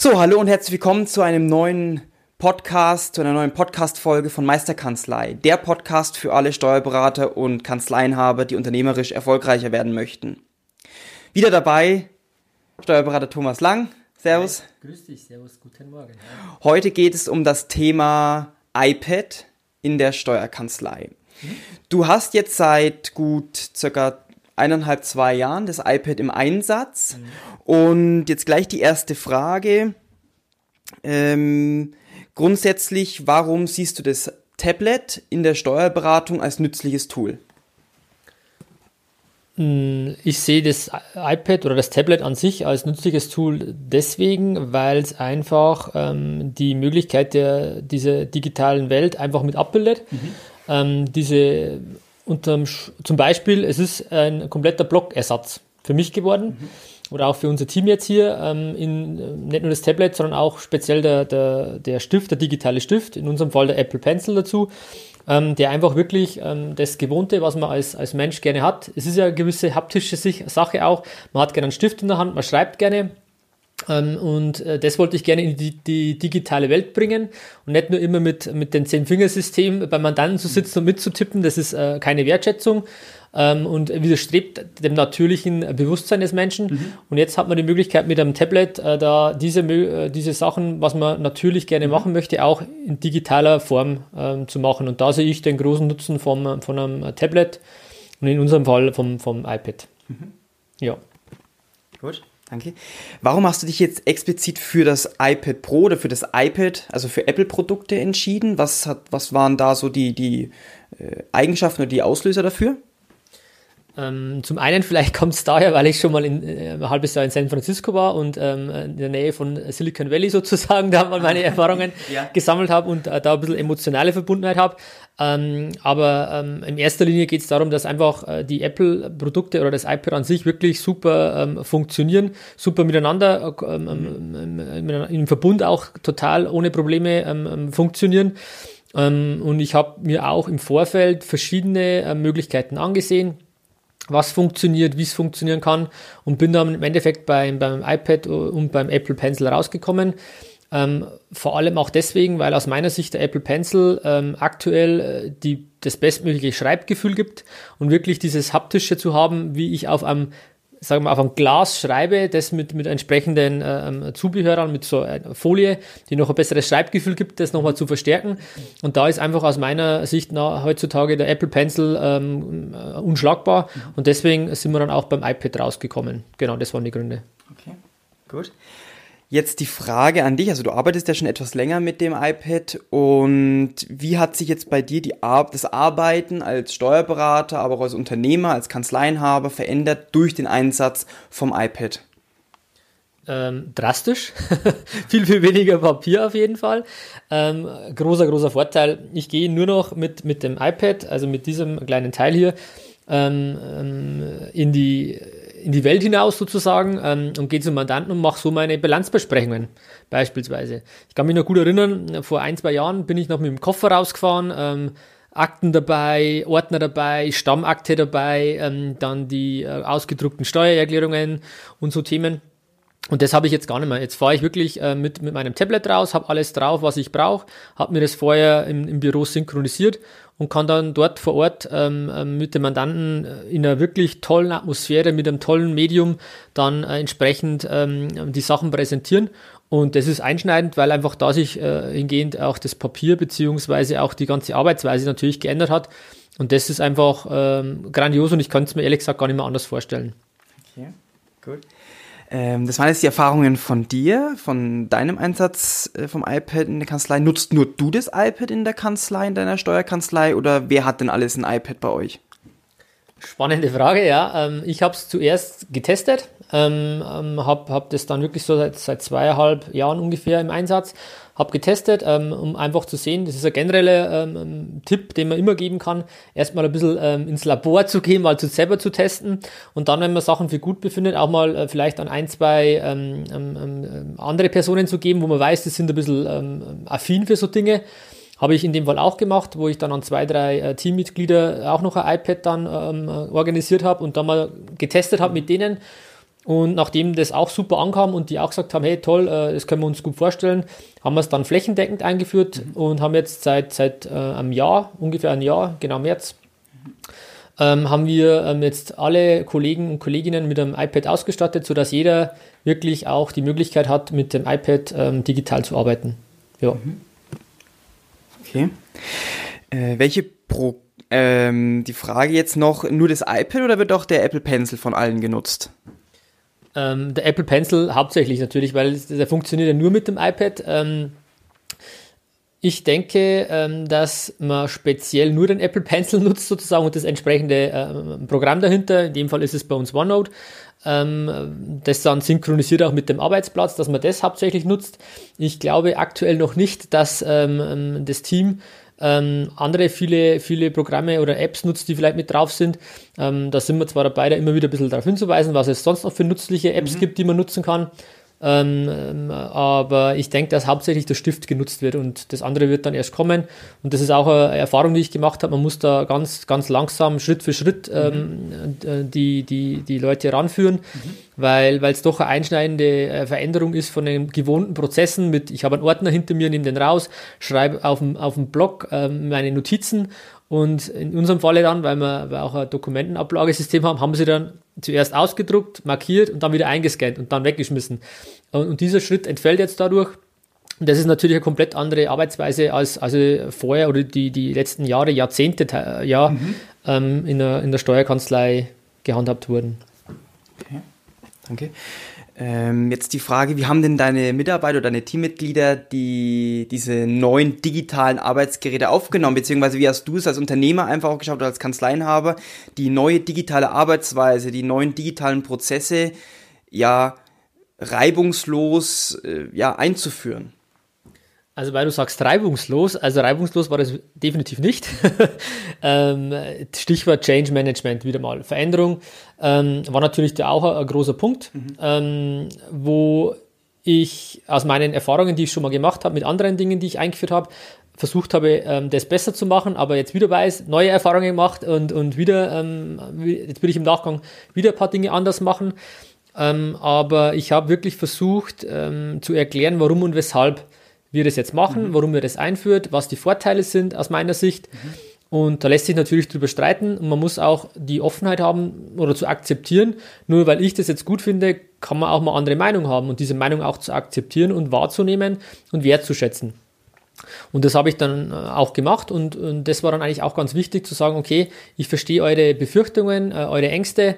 So, hallo und herzlich willkommen zu einem neuen Podcast, zu einer neuen Podcast-Folge von Meisterkanzlei. Der Podcast für alle Steuerberater und Kanzleienhaber, die unternehmerisch erfolgreicher werden möchten. Wieder dabei Steuerberater Thomas Lang. Servus. Hi, grüß dich, servus, guten Morgen. Heute geht es um das Thema iPad in der Steuerkanzlei. Mhm. Du hast jetzt seit gut circa eineinhalb, zwei Jahren das iPad im Einsatz. Mhm. Und jetzt gleich die erste Frage. Ähm, grundsätzlich, warum siehst du das Tablet in der Steuerberatung als nützliches Tool? Hm, ich sehe das iPad oder das Tablet an sich als nützliches Tool deswegen, weil es einfach ähm, die Möglichkeit der dieser digitalen Welt einfach mit abbildet. Mhm. Ähm, diese unterm, zum Beispiel, es ist ein kompletter Blockersatz für mich geworden. Mhm. Oder auch für unser Team jetzt hier, ähm, in, nicht nur das Tablet, sondern auch speziell der, der, der Stift, der digitale Stift, in unserem Fall der Apple Pencil dazu, ähm, der einfach wirklich ähm, das Gewohnte, was man als, als Mensch gerne hat. Es ist ja eine gewisse haptische Sache auch. Man hat gerne einen Stift in der Hand, man schreibt gerne. Ähm, und äh, das wollte ich gerne in die, die, digitale Welt bringen und nicht nur immer mit, mit dem Zehn-Fingersystem beim Mandanten zu sitzen und mitzutippen. Das ist äh, keine Wertschätzung ähm, und widerstrebt dem natürlichen Bewusstsein des Menschen. Mhm. Und jetzt hat man die Möglichkeit mit einem Tablet äh, da diese, diese Sachen, was man natürlich gerne mhm. machen möchte, auch in digitaler Form ähm, zu machen. Und da sehe ich den großen Nutzen vom, von einem Tablet und in unserem Fall vom, vom iPad. Mhm. Ja. Gut. Danke. Warum hast du dich jetzt explizit für das iPad Pro oder für das iPad, also für Apple-Produkte entschieden? Was, hat, was waren da so die, die äh, Eigenschaften oder die Auslöser dafür? Ähm, zum einen vielleicht kommt es daher, weil ich schon mal in, äh, ein halbes Jahr in San Francisco war und ähm, in der Nähe von Silicon Valley sozusagen da mal meine Erfahrungen ja. gesammelt habe und äh, da ein bisschen emotionale Verbundenheit habe. Ähm, aber ähm, in erster Linie geht es darum, dass einfach äh, die Apple-Produkte oder das iPad an sich wirklich super ähm, funktionieren, super miteinander, ähm, ähm, ähm, im Verbund auch total ohne Probleme funktionieren. und ich habe mir auch im Vorfeld verschiedene äh, Möglichkeiten angesehen was funktioniert, wie es funktionieren kann und bin dann im Endeffekt beim, beim iPad und beim Apple Pencil rausgekommen. Ähm, vor allem auch deswegen, weil aus meiner Sicht der Apple Pencil ähm, aktuell äh, die, das bestmögliche Schreibgefühl gibt und wirklich dieses haptische zu haben, wie ich auf einem sagen wir, auf ein Glas schreibe, das mit, mit entsprechenden äh, Zubehörern, mit so einer Folie, die noch ein besseres Schreibgefühl gibt, das nochmal zu verstärken. Und da ist einfach aus meiner Sicht na, heutzutage der Apple Pencil ähm, äh, unschlagbar. Und deswegen sind wir dann auch beim iPad rausgekommen. Genau, das waren die Gründe. Okay, gut. Jetzt die Frage an dich, also du arbeitest ja schon etwas länger mit dem iPad und wie hat sich jetzt bei dir die Ar das Arbeiten als Steuerberater, aber auch als Unternehmer, als Kanzleienhaber verändert durch den Einsatz vom iPad? Ähm, drastisch. viel, viel weniger Papier auf jeden Fall. Ähm, großer, großer Vorteil. Ich gehe nur noch mit, mit dem iPad, also mit diesem kleinen Teil hier, ähm, ähm in die in die Welt hinaus sozusagen ähm, und gehe zum Mandanten und mache so meine Bilanzbesprechungen beispielsweise. Ich kann mich noch gut erinnern, vor ein, zwei Jahren bin ich noch mit dem Koffer rausgefahren, ähm, Akten dabei, Ordner dabei, Stammakte dabei, ähm, dann die äh, ausgedruckten Steuererklärungen und so Themen. Und das habe ich jetzt gar nicht mehr. Jetzt fahre ich wirklich äh, mit, mit meinem Tablet raus, habe alles drauf, was ich brauche, habe mir das vorher im, im Büro synchronisiert und kann dann dort vor Ort ähm, ähm, mit dem Mandanten äh, in einer wirklich tollen Atmosphäre, mit einem tollen Medium dann äh, entsprechend ähm, die Sachen präsentieren. Und das ist einschneidend, weil einfach da sich äh, hingehend auch das Papier beziehungsweise auch die ganze Arbeitsweise natürlich geändert hat. Und das ist einfach ähm, grandios und ich kann es mir ehrlich gesagt gar nicht mehr anders vorstellen. Okay, gut. Ähm, das waren jetzt die Erfahrungen von dir, von deinem Einsatz äh, vom iPad in der Kanzlei. Nutzt nur du das iPad in der Kanzlei, in deiner Steuerkanzlei oder wer hat denn alles ein iPad bei euch? Spannende Frage, ja. Ähm, ich habe es zuerst getestet, ähm, ähm habe hab das dann wirklich so seit, seit zweieinhalb Jahren ungefähr im Einsatz, habe getestet, ähm, um einfach zu sehen, das ist ein genereller ähm, ähm, Tipp, den man immer geben kann, erstmal ein bisschen ähm, ins Labor zu gehen, mal zu selber zu testen. Und dann, wenn man Sachen für gut befindet, auch mal äh, vielleicht an ein, zwei ähm, ähm, andere Personen zu geben, wo man weiß, die sind ein bisschen affin für so Dinge. Habe ich in dem Fall auch gemacht, wo ich dann an zwei, drei äh, Teammitglieder auch noch ein iPad dann ähm, organisiert habe und dann mal getestet habe mit denen und nachdem das auch super ankam und die auch gesagt haben, hey toll, äh, das können wir uns gut vorstellen, haben wir es dann flächendeckend eingeführt mhm. und haben jetzt seit, seit äh, einem Jahr, ungefähr ein Jahr, genau März, ähm, haben wir ähm, jetzt alle Kollegen und Kolleginnen mit einem iPad ausgestattet, sodass jeder wirklich auch die Möglichkeit hat, mit dem iPad ähm, digital zu arbeiten. Ja. Mhm. Okay. Äh, welche Pro ähm, die Frage jetzt noch, nur das iPad oder wird auch der Apple Pencil von allen genutzt? Ähm, der Apple Pencil hauptsächlich natürlich, weil der funktioniert ja nur mit dem iPad. Ähm, ich denke, ähm, dass man speziell nur den Apple Pencil nutzt sozusagen und das entsprechende äh, Programm dahinter. In dem Fall ist es bei uns OneNote. Ähm, das dann synchronisiert auch mit dem Arbeitsplatz, dass man das hauptsächlich nutzt. Ich glaube aktuell noch nicht, dass ähm, ähm das Team ähm, andere viele, viele Programme oder Apps nutzt, die vielleicht mit drauf sind. Ähm, da sind wir zwar dabei, da immer wieder ein bisschen darauf hinzuweisen, was es sonst noch für nützliche Apps mhm. gibt, die man nutzen kann. Ähm, ähm, aber ich denke, dass hauptsächlich der Stift genutzt wird und das andere wird dann erst kommen. Und das ist auch eine Erfahrung, die ich gemacht habe. Man muss da ganz, ganz langsam, Schritt für Schritt ähm, mhm. die, die, die Leute ranführen, mhm. weil es doch eine einschneidende äh, Veränderung ist von den gewohnten Prozessen mit, ich habe einen Ordner hinter mir, nehme den raus, schreibe auf dem, auf dem Blog ähm, meine Notizen und in unserem Falle dann, weil wir, weil auch ein Dokumentenablagesystem haben, haben sie dann zuerst ausgedruckt, markiert und dann wieder eingescannt und dann weggeschmissen. Und, und dieser Schritt entfällt jetzt dadurch. Und das ist natürlich eine komplett andere Arbeitsweise als also vorher oder die, die letzten Jahre, Jahrzehnte ja, mhm. ähm, in, der, in der Steuerkanzlei gehandhabt wurden. Okay, danke. Ähm, jetzt die Frage, wie haben denn deine Mitarbeiter oder deine Teammitglieder die, diese neuen digitalen Arbeitsgeräte aufgenommen? Beziehungsweise wie hast du es als Unternehmer einfach auch geschaut oder als Kanzleienhaber, die neue digitale Arbeitsweise, die neuen digitalen Prozesse ja reibungslos äh, ja, einzuführen? Also weil du sagst reibungslos, also reibungslos war das definitiv nicht. ähm, Stichwort Change Management wieder mal. Veränderung ähm, war natürlich da auch ein, ein großer Punkt, mhm. ähm, wo ich aus meinen Erfahrungen, die ich schon mal gemacht habe, mit anderen Dingen, die ich eingeführt habe, versucht habe, ähm, das besser zu machen, aber jetzt wieder weiß, neue Erfahrungen gemacht und, und wieder, ähm, jetzt will ich im Nachgang wieder ein paar Dinge anders machen. Aber ich habe wirklich versucht zu erklären, warum und weshalb wir das jetzt machen, mhm. warum wir das einführt, was die Vorteile sind aus meiner Sicht. Mhm. Und da lässt sich natürlich drüber streiten und man muss auch die Offenheit haben oder zu akzeptieren. Nur weil ich das jetzt gut finde, kann man auch mal andere Meinung haben und diese Meinung auch zu akzeptieren und wahrzunehmen und wertzuschätzen. Und das habe ich dann äh, auch gemacht und, und, das war dann eigentlich auch ganz wichtig zu sagen, okay, ich verstehe eure Befürchtungen, äh, eure Ängste,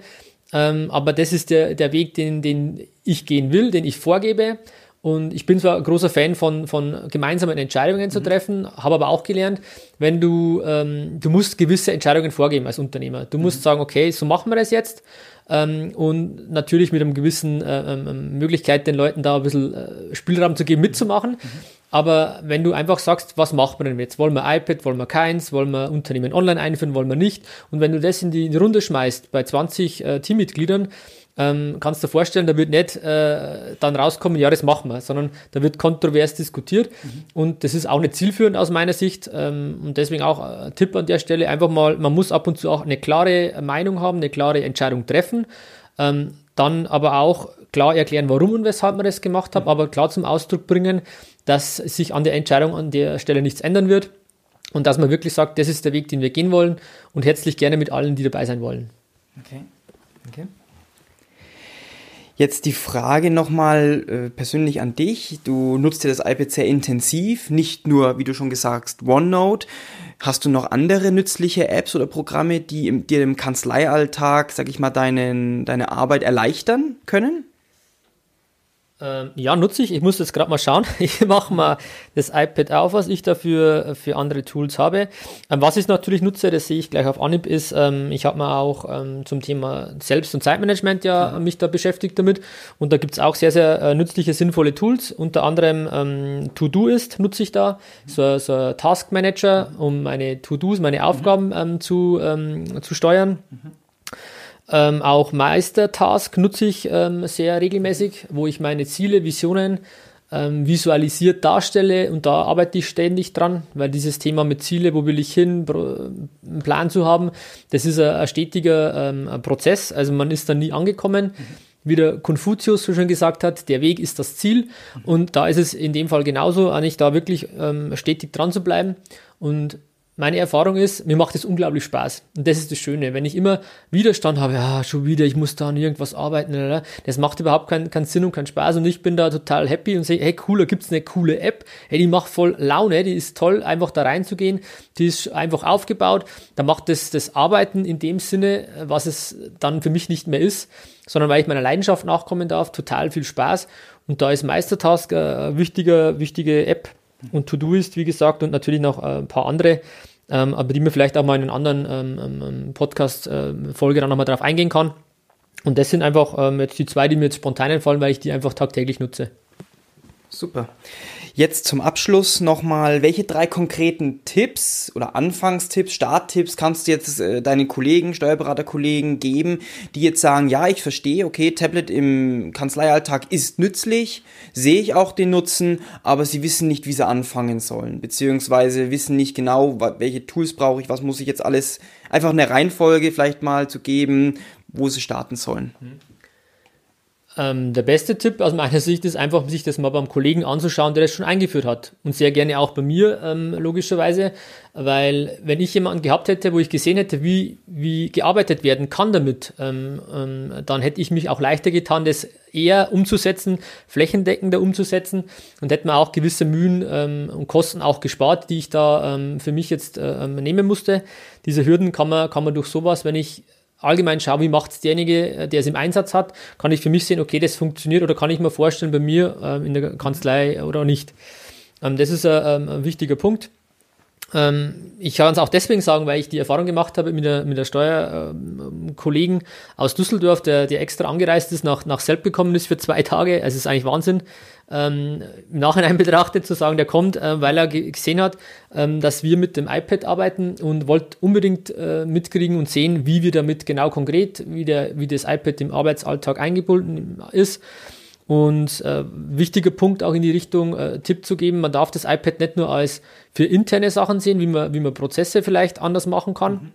ähm, aber das ist der, der Weg, den, den ich gehen will, den ich vorgebe. Und ich bin zwar ein großer Fan von, von gemeinsamen Entscheidungen mhm. zu treffen, habe aber auch gelernt, wenn du, ähm, du musst gewisse Entscheidungen vorgeben als Unternehmer. Du musst mhm. sagen, okay, so machen wir das jetzt. Ähm, und natürlich mit einem gewissen äh, ähm, ähm Möglichkeit, den Leuten da ein bisschen äh, Spielraum zu geben, mitzumachen. Mhm. Aber wenn du einfach sagst, was macht man denn jetzt? Wollen wir iPad, wollen wir keins, wollen wir Unternehmen online einführen, wollen wir nicht? Und wenn du das in die, in die Runde schmeißt bei 20 äh, Teammitgliedern, ähm, kannst du dir vorstellen, da wird nicht äh, dann rauskommen, ja, das machen wir, sondern da wird kontrovers diskutiert mhm. und das ist auch nicht zielführend aus meiner Sicht ähm, und deswegen auch ein Tipp an der Stelle, einfach mal, man muss ab und zu auch eine klare Meinung haben, eine klare Entscheidung treffen, ähm, dann aber auch klar erklären, warum und weshalb man das gemacht hat, mhm. aber klar zum Ausdruck bringen, dass sich an der Entscheidung an der Stelle nichts ändern wird und dass man wirklich sagt, das ist der Weg, den wir gehen wollen und herzlich gerne mit allen, die dabei sein wollen. Okay. Okay. Jetzt die Frage nochmal äh, persönlich an dich. Du nutzt ja das iPad sehr intensiv, nicht nur, wie du schon gesagt hast, OneNote. Hast du noch andere nützliche Apps oder Programme, die im, dir im Kanzleialltag, sag ich mal, deinen, deine Arbeit erleichtern können? Ähm, ja, nutze ich. Ich muss jetzt gerade mal schauen. Ich mache mal das iPad auf, was ich dafür für andere Tools habe. Ähm, was ich natürlich nutze, das sehe ich gleich auf Anhieb, ist, ähm, ich habe mal auch zum Thema Selbst- und Zeitmanagement ja, ja, mich da beschäftigt damit. Und da gibt es auch sehr, sehr äh, nützliche, sinnvolle Tools. Unter anderem To-Do-Ist nutze ich da. So, so ein Task Manager, um meine To-Dos, meine Aufgaben mhm. Zu, zu steuern. Mhm. Ähm, auch Meistertask nutze ich ähm, sehr regelmäßig, wo ich meine Ziele, Visionen ähm, visualisiert darstelle und da arbeite ich ständig dran, weil dieses Thema mit Ziele, wo will ich hin, einen Plan zu haben, das ist ein, ein stetiger ähm, ein Prozess, also man ist da nie angekommen. Mhm. Wie der Konfuzius so schon gesagt hat, der Weg ist das Ziel. Und da ist es in dem Fall genauso, eigentlich da wirklich ähm, stetig dran zu bleiben. Und meine Erfahrung ist, mir macht es unglaublich Spaß. Und das ist das Schöne. Wenn ich immer Widerstand habe, ja, schon wieder, ich muss da an irgendwas arbeiten, das macht überhaupt keinen, keinen Sinn und keinen Spaß. Und ich bin da total happy und sehe, hey, cooler, gibt's eine coole App. Hey, die macht voll Laune, die ist toll, einfach da reinzugehen. Die ist einfach aufgebaut. Da macht das, das Arbeiten in dem Sinne, was es dann für mich nicht mehr ist, sondern weil ich meiner Leidenschaft nachkommen darf, total viel Spaß. Und da ist Meistertask eine wichtige, wichtige App. Und To-Do ist, wie gesagt, und natürlich noch ein paar andere ähm, aber die mir vielleicht auch mal in einer anderen ähm, ähm, ähm Podcast-Folge äh, dann nochmal drauf eingehen kann. Und das sind einfach ähm, jetzt die zwei, die mir jetzt spontan einfallen, weil ich die einfach tagtäglich nutze. Super. Jetzt zum Abschluss nochmal, welche drei konkreten Tipps oder Anfangstipps, Starttipps kannst du jetzt äh, deinen Kollegen, Steuerberaterkollegen geben, die jetzt sagen, ja, ich verstehe, okay, Tablet im Kanzleialltag ist nützlich, sehe ich auch den Nutzen, aber sie wissen nicht, wie sie anfangen sollen, beziehungsweise wissen nicht genau, welche Tools brauche ich, was muss ich jetzt alles, einfach eine Reihenfolge vielleicht mal zu geben, wo sie starten sollen. Mhm. Ähm, der beste Tipp aus meiner Sicht ist einfach, sich das mal beim Kollegen anzuschauen, der das schon eingeführt hat. Und sehr gerne auch bei mir, ähm, logischerweise, weil wenn ich jemanden gehabt hätte, wo ich gesehen hätte, wie, wie gearbeitet werden kann damit, ähm, ähm dann hätte ich mich auch leichter getan, das eher umzusetzen, flächendeckender umzusetzen und hätte mir auch gewisse Mühen ähm, und Kosten auch gespart, die ich da ähm, für mich jetzt äh, nehmen musste. Diese Hürden kann man, kann man durch sowas, wenn ich allgemein schaue, wie macht es derjenige, äh, der es im Einsatz hat, kann ich für mich sehen, okay, das funktioniert oder kann ich mir vorstellen bei mir ähm, in der Kanzlei oder nicht. Ähm, das ist ein, ähm, ein wichtiger Punkt. Ähm, ich kann es auch deswegen sagen, weil ich die Erfahrung gemacht habe mit der, mit der Steuerkollegen ähm, aus Düsseldorf, der, der extra angereist ist, nach, nach Selb gekommen ist für zwei Tage. Also es ist eigentlich Wahnsinn. Ähm, Im Nachhinein betrachtet zu sagen, der kommt, äh, weil er gesehen hat, ähm, dass wir mit dem iPad arbeiten und wollte unbedingt äh, mitkriegen und sehen, wie wir damit genau konkret, wie, der, wie das iPad im Arbeitsalltag eingebunden ist. Und äh, wichtiger Punkt auch in die Richtung äh, Tipp zu geben, man darf das iPad nicht nur als für interne Sachen sehen, wie man, wie man Prozesse vielleicht anders machen kann, mhm.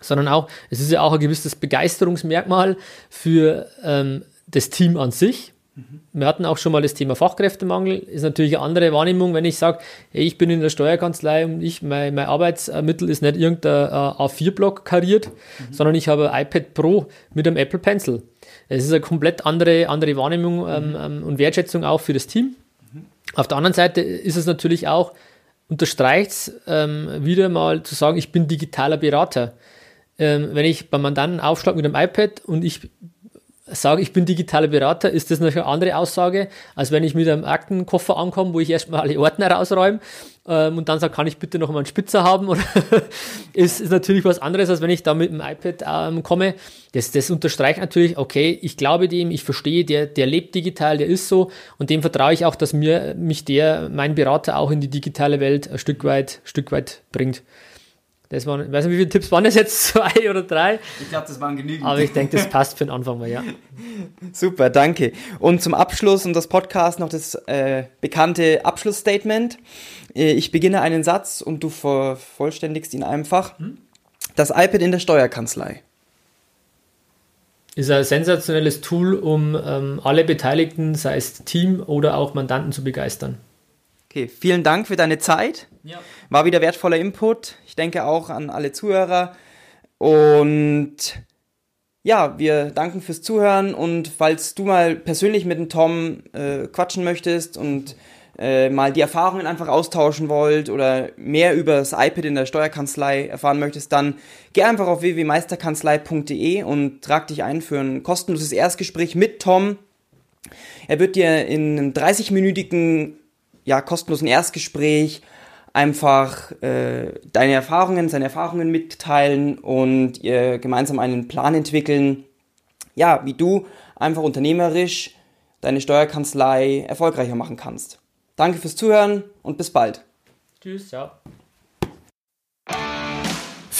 sondern auch, es ist ja auch ein gewisses Begeisterungsmerkmal für ähm, das Team an sich. Mhm. Wir hatten auch schon mal das Thema Fachkräftemangel. Ist natürlich eine andere Wahrnehmung, wenn ich sage, hey, ich bin in der Steuerkanzlei und ich, mein, mein Arbeitsmittel ist nicht irgendein äh, A4-Block kariert, mhm. sondern ich habe ein iPad Pro mit einem Apple Pencil. Es ist eine komplett andere, andere Wahrnehmung ähm, mhm. ähm, und Wertschätzung auch für das Team. Mhm. Auf der anderen Seite ist es natürlich auch, unterstreicht es ähm, wieder mal zu sagen, ich bin digitaler Berater. Ähm, wenn ich beim Mandanten aufschlage mit einem iPad und ich sage, ich bin digitaler Berater, ist das natürlich eine andere Aussage, als wenn ich mit einem Aktenkoffer ankomme, wo ich erstmal alle Ordner rausräume ähm, und dann sage, kann ich bitte noch mal einen Spitzer haben? Ist, ist natürlich was anderes, als wenn ich da mit dem iPad ähm, komme. Das, das unterstreicht natürlich, okay, ich glaube dem, ich verstehe, der, der lebt digital, der ist so und dem vertraue ich auch, dass mir mich der, mein Berater auch in die digitale Welt ein Stück weit, Stück weit bringt. Das waren, ich weiß nicht, wie viele Tipps waren das jetzt? Zwei oder drei? Ich glaube, das waren genügend. Aber ich denke, das passt für den Anfang mal, ja. Super, danke. Und zum Abschluss und das Podcast noch das äh, bekannte Abschlussstatement. Äh, ich beginne einen Satz und du vervollständigst ihn einfach. Hm? Das iPad in der Steuerkanzlei. Ist ein sensationelles Tool, um ähm, alle Beteiligten, sei es Team oder auch Mandanten, zu begeistern. Okay, vielen Dank für deine Zeit. Ja. War wieder wertvoller Input. Ich denke auch an alle Zuhörer. Und ja, wir danken fürs Zuhören und falls du mal persönlich mit dem Tom äh, quatschen möchtest und äh, mal die Erfahrungen einfach austauschen wollt oder mehr über das iPad in der Steuerkanzlei erfahren möchtest, dann geh einfach auf www.meisterkanzlei.de und trag dich ein für ein kostenloses Erstgespräch mit Tom Er wird dir in einem 30-minütigen, ja, kostenlosen Erstgespräch einfach äh, deine Erfahrungen, seine Erfahrungen mitteilen und ihr gemeinsam einen Plan entwickeln, ja, wie du einfach unternehmerisch deine Steuerkanzlei erfolgreicher machen kannst. Danke fürs Zuhören und bis bald. Tschüss, ciao.